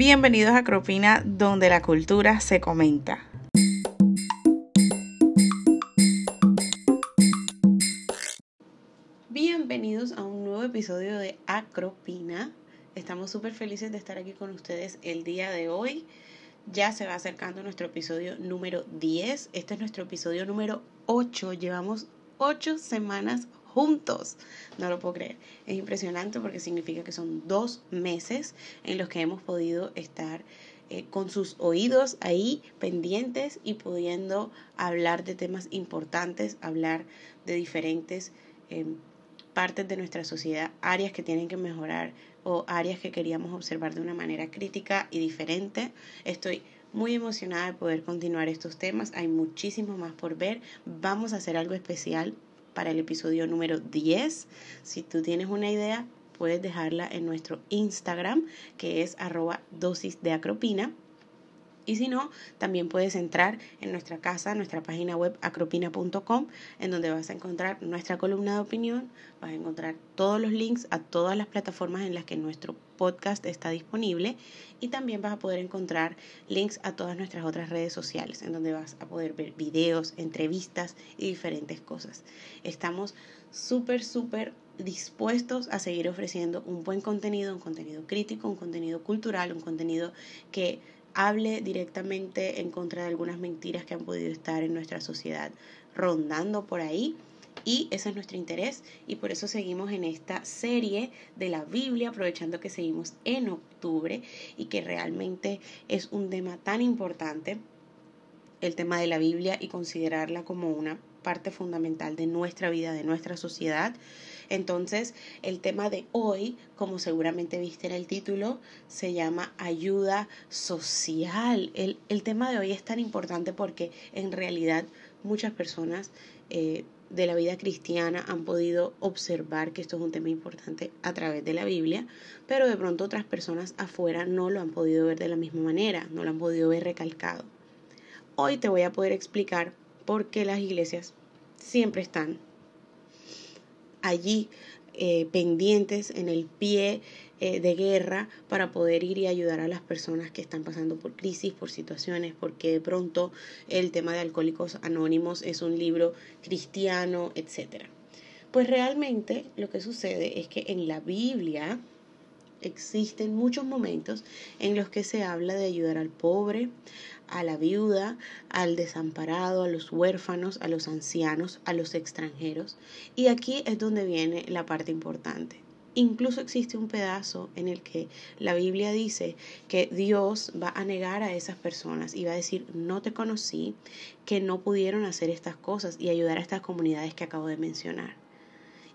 Bienvenidos a Cropina, donde la cultura se comenta. Bienvenidos a un nuevo episodio de Acropina. Estamos súper felices de estar aquí con ustedes el día de hoy. Ya se va acercando nuestro episodio número 10. Este es nuestro episodio número 8. Llevamos 8 semanas juntos. No lo puedo creer. Es impresionante porque significa que son dos meses en los que hemos podido estar eh, con sus oídos ahí pendientes y pudiendo hablar de temas importantes, hablar de diferentes em, partes de nuestra sociedad, áreas que tienen que mejorar o áreas que queríamos observar de una manera crítica y diferente. Estoy muy emocionada de poder continuar estos temas. Hay muchísimo más por ver. Vamos a hacer algo especial para el episodio número 10. Si tú tienes una idea, puedes dejarla en nuestro Instagram, que es arroba. Y si no, también puedes entrar en nuestra casa, nuestra página web acropina.com, en donde vas a encontrar nuestra columna de opinión, vas a encontrar todos los links a todas las plataformas en las que nuestro podcast está disponible y también vas a poder encontrar links a todas nuestras otras redes sociales, en donde vas a poder ver videos, entrevistas y diferentes cosas. Estamos súper, súper dispuestos a seguir ofreciendo un buen contenido, un contenido crítico, un contenido cultural, un contenido que hable directamente en contra de algunas mentiras que han podido estar en nuestra sociedad rondando por ahí. Y ese es nuestro interés y por eso seguimos en esta serie de la Biblia, aprovechando que seguimos en octubre y que realmente es un tema tan importante, el tema de la Biblia y considerarla como una parte fundamental de nuestra vida, de nuestra sociedad. Entonces, el tema de hoy, como seguramente viste en el título, se llama ayuda social. El, tema de hoy es tan importante porque en realidad muchas personas eh, de la vida cristiana han podido observar que esto es un tema importante a través de la Biblia, pero de pronto otras personas afuera no lo han podido ver de la misma manera, no lo han podido ver recalcado. Hoy te voy a poder explicar por qué las iglesias siempre están allí eh, pendientes en el pie eh, de guerra para poder ir y ayudar a las personas que están pasando por crisis, por situaciones, porque de pronto el tema de Alcohólicos Anónimos es un libro cristiano, etc. Pues realmente lo que sucede es que en la Biblia existen muchos momentos en los que se habla de ayudar al pobre, a la viuda, al desamparado, a los huérfanos, a los ancianos, a los extranjeros. Y aquí es donde viene la parte importante. Incluso existe un pedazo en el que la Biblia dice que Dios va a negar a esas personas y va a decir, no te conocí, que no pudieron hacer estas cosas y ayudar a estas comunidades que acabo de mencionar.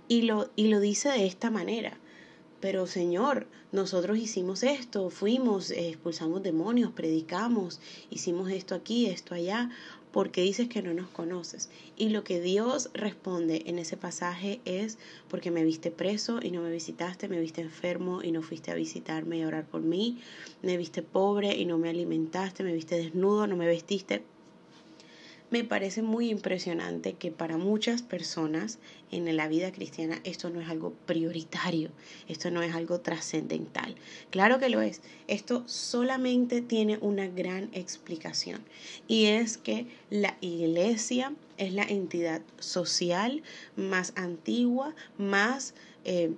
Y lo, y lo dice de esta manera pero Señor, nosotros hicimos esto, fuimos, expulsamos demonios, predicamos, hicimos esto aquí, esto allá, porque dices que no nos conoces. Y lo que Dios responde en ese pasaje es porque me viste preso y no me visitaste, me viste enfermo y no fuiste a visitarme y a orar por mí, me viste pobre y no me alimentaste, me viste desnudo, no me vestiste me parece muy impresionante que para muchas personas en la vida cristiana esto no es algo prioritario, esto no es algo trascendental. Claro que lo es, esto solamente tiene una gran explicación y es que la iglesia es la entidad social más antigua, más eh,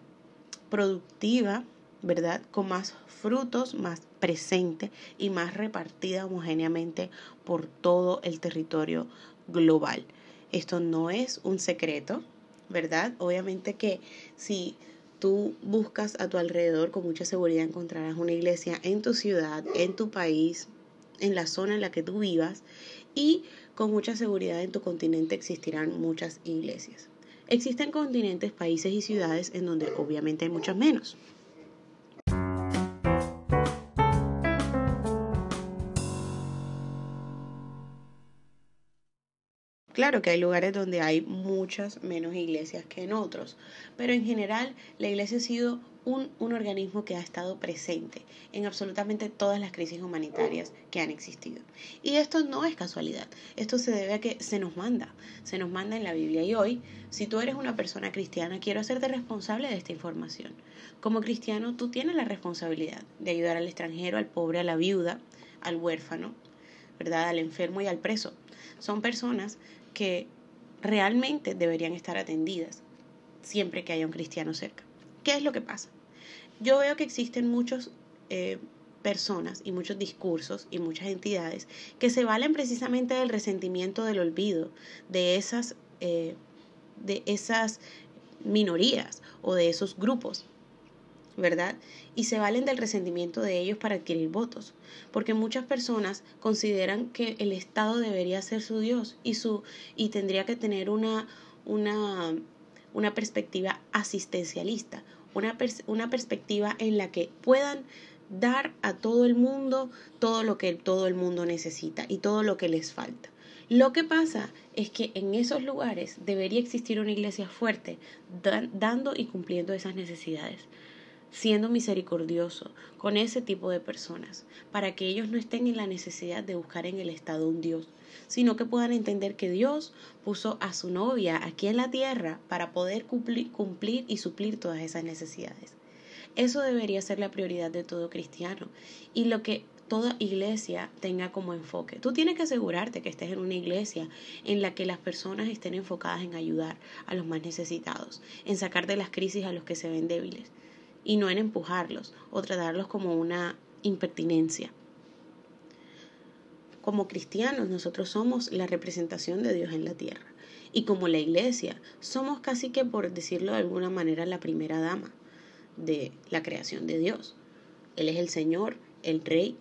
productiva, ¿verdad? Con más frutos, más presente y más repartida homogéneamente por todo el territorio global. Esto no es un secreto, ¿verdad? Obviamente que si tú buscas a tu alrededor, con mucha seguridad encontrarás una iglesia en tu ciudad, en tu país, en la zona en la que tú vivas y con mucha seguridad en tu continente existirán muchas iglesias. Existen continentes, países y ciudades en donde obviamente hay muchas menos. Claro que hay lugares donde hay muchas menos iglesias que en otros, pero en general la iglesia ha sido un, un, organismo que ha estado presente en absolutamente todas las crisis humanitarias que han existido. Y esto no es casualidad, esto se debe a que se nos manda, se nos manda en la Biblia. Y hoy, si tú eres una persona cristiana, quiero hacerte responsable de esta información. Como cristiano, tú tienes la responsabilidad de ayudar al extranjero, al pobre, a la viuda, al huérfano, ¿verdad? Al enfermo y al preso. Son personas que realmente deberían estar atendidas siempre que haya un cristiano cerca. ¿Qué es lo que pasa? Yo veo que existen muchas eh, personas y muchos discursos y muchas entidades que se valen precisamente del resentimiento del olvido de esas, eh, de esas minorías o de esos grupos ¿verdad? Y se valen del resentimiento de ellos para adquirir votos, porque muchas personas consideran que el Estado debería ser su Dios y su y tendría que tener una una una perspectiva asistencialista, una, una perspectiva en la que puedan dar a todo el mundo todo lo que todo el mundo necesita y todo lo que les falta. Lo que pasa es que en esos lugares debería existir una iglesia fuerte, dando y cumpliendo esas necesidades siendo misericordioso con ese tipo de personas, para que ellos no estén en la necesidad de buscar en el Estado un Dios, sino que puedan entender que Dios puso a su novia aquí en la tierra para poder cumplir, cumplir y suplir todas esas necesidades. Eso debería ser la prioridad de todo cristiano y lo que toda iglesia tenga como enfoque. Tú tienes que asegurarte que estés en una iglesia en la que las personas estén enfocadas en ayudar a los más necesitados, en sacar de las crisis a los que se ven débiles y no en empujarlos o tratarlos como una impertinencia. Como cristianos nosotros somos la representación de Dios en la tierra y como la iglesia somos casi que por decirlo de alguna manera la primera dama de la creación de Dios. Él es el Señor, el Rey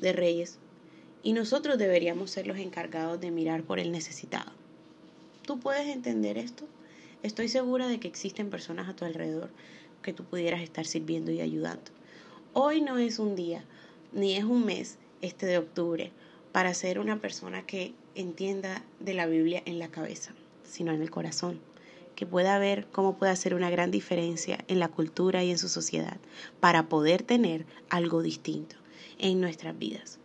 de Reyes y nosotros deberíamos ser los encargados de mirar por el necesitado. ¿Tú puedes entender esto? Estoy segura de que existen personas a tu alrededor que tú pudieras estar sirviendo y ayudando. Hoy no es un día, ni es un mes, este de octubre, para ser una persona que entienda de la Biblia en la cabeza, sino en el corazón, que pueda ver cómo puede hacer una gran diferencia en la cultura y en su sociedad, para poder tener algo distinto en nuestras vidas.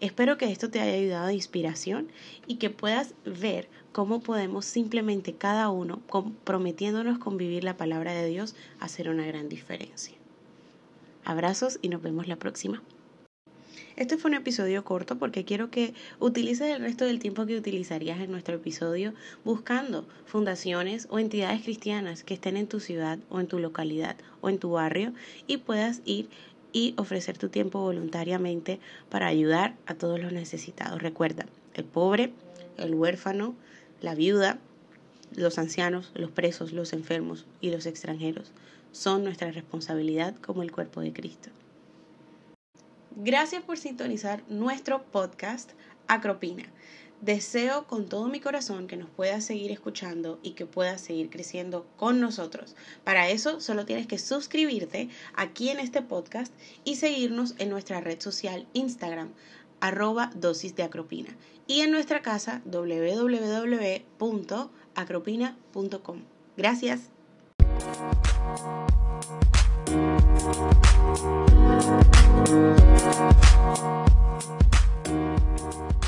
Espero que esto te haya ayudado de inspiración y que puedas ver cómo podemos simplemente cada uno, comprometiéndonos con vivir la palabra de Dios, hacer una gran diferencia. Abrazos y nos vemos la próxima. Este fue un episodio corto porque quiero que utilices el resto del tiempo que utilizarías en nuestro episodio buscando fundaciones o entidades cristianas que estén en tu ciudad o en tu localidad o en tu barrio y puedas ir y ofrecer tu tiempo voluntariamente para ayudar a todos los necesitados. Recuerda, el pobre, el huérfano, la viuda, los ancianos, los presos, los enfermos y los extranjeros son nuestra responsabilidad como el cuerpo de Cristo. Gracias por sintonizar nuestro podcast Acropina. Deseo con todo mi corazón que nos puedas seguir escuchando y que puedas seguir creciendo con nosotros. Para eso solo tienes que suscribirte aquí en este podcast y seguirnos en nuestra red social Instagram, arroba dosis de acropina y en nuestra casa www.acropina.com. Gracias. you